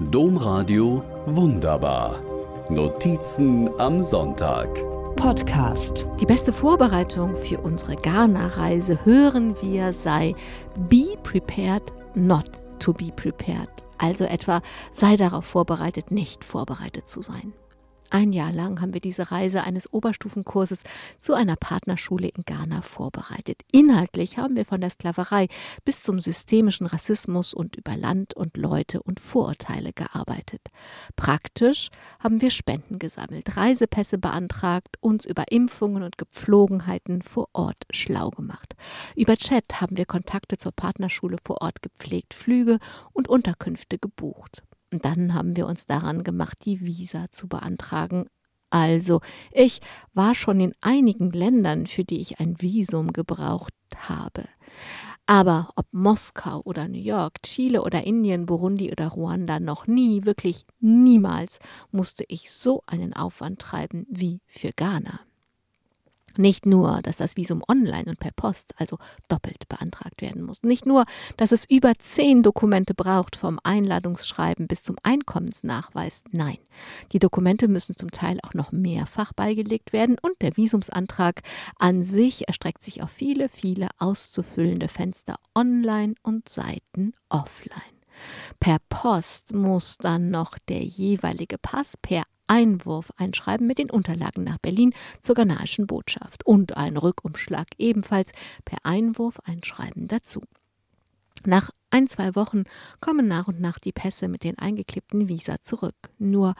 Domradio Wunderbar. Notizen am Sonntag. Podcast. Die beste Vorbereitung für unsere Ghana-Reise hören wir sei Be prepared not to be prepared. Also etwa sei darauf vorbereitet, nicht vorbereitet zu sein. Ein Jahr lang haben wir diese Reise eines Oberstufenkurses zu einer Partnerschule in Ghana vorbereitet. Inhaltlich haben wir von der Sklaverei bis zum systemischen Rassismus und über Land und Leute und Vorurteile gearbeitet. Praktisch haben wir Spenden gesammelt, Reisepässe beantragt, uns über Impfungen und Gepflogenheiten vor Ort schlau gemacht. Über Chat haben wir Kontakte zur Partnerschule vor Ort gepflegt, Flüge und Unterkünfte gebucht. Und dann haben wir uns daran gemacht, die Visa zu beantragen. Also, ich war schon in einigen Ländern, für die ich ein Visum gebraucht habe. Aber ob Moskau oder New York, Chile oder Indien, Burundi oder Ruanda, noch nie, wirklich niemals musste ich so einen Aufwand treiben wie für Ghana. Nicht nur, dass das Visum online und per Post, also doppelt beantragt werden muss. Nicht nur, dass es über zehn Dokumente braucht, vom Einladungsschreiben bis zum Einkommensnachweis. Nein, die Dokumente müssen zum Teil auch noch mehrfach beigelegt werden und der Visumsantrag an sich erstreckt sich auf viele, viele auszufüllende Fenster online und Seiten offline. Per Post muss dann noch der jeweilige Pass per Einwurf einschreiben mit den Unterlagen nach Berlin zur ghanaischen Botschaft und ein Rückumschlag ebenfalls per Einwurf einschreiben dazu. Nach ein, zwei Wochen kommen nach und nach die Pässe mit den eingeklebten Visa zurück, nur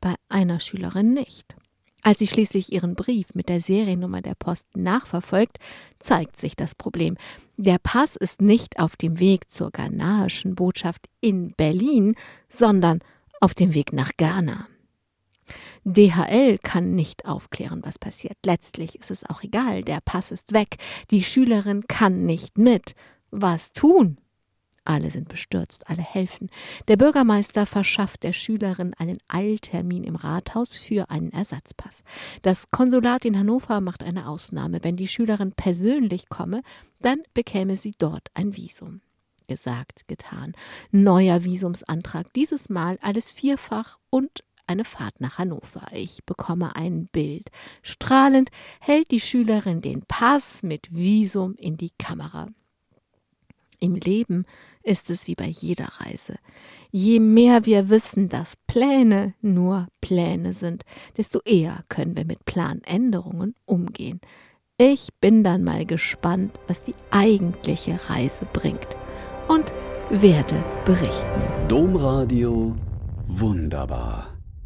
bei einer Schülerin nicht. Als sie schließlich ihren Brief mit der Seriennummer der Post nachverfolgt, zeigt sich das Problem. Der Pass ist nicht auf dem Weg zur ghanaischen Botschaft in Berlin, sondern auf dem Weg nach Ghana. DHL kann nicht aufklären, was passiert. Letztlich ist es auch egal, der Pass ist weg, die Schülerin kann nicht mit. Was tun? Alle sind bestürzt, alle helfen. Der Bürgermeister verschafft der Schülerin einen Eiltermin im Rathaus für einen Ersatzpass. Das Konsulat in Hannover macht eine Ausnahme. Wenn die Schülerin persönlich komme, dann bekäme sie dort ein Visum. Gesagt, getan. Neuer Visumsantrag, dieses Mal alles vierfach und eine Fahrt nach Hannover. Ich bekomme ein Bild. Strahlend hält die Schülerin den Pass mit Visum in die Kamera. Im Leben ist es wie bei jeder Reise. Je mehr wir wissen, dass Pläne nur Pläne sind, desto eher können wir mit Planänderungen umgehen. Ich bin dann mal gespannt, was die eigentliche Reise bringt und werde berichten. Domradio wunderbar.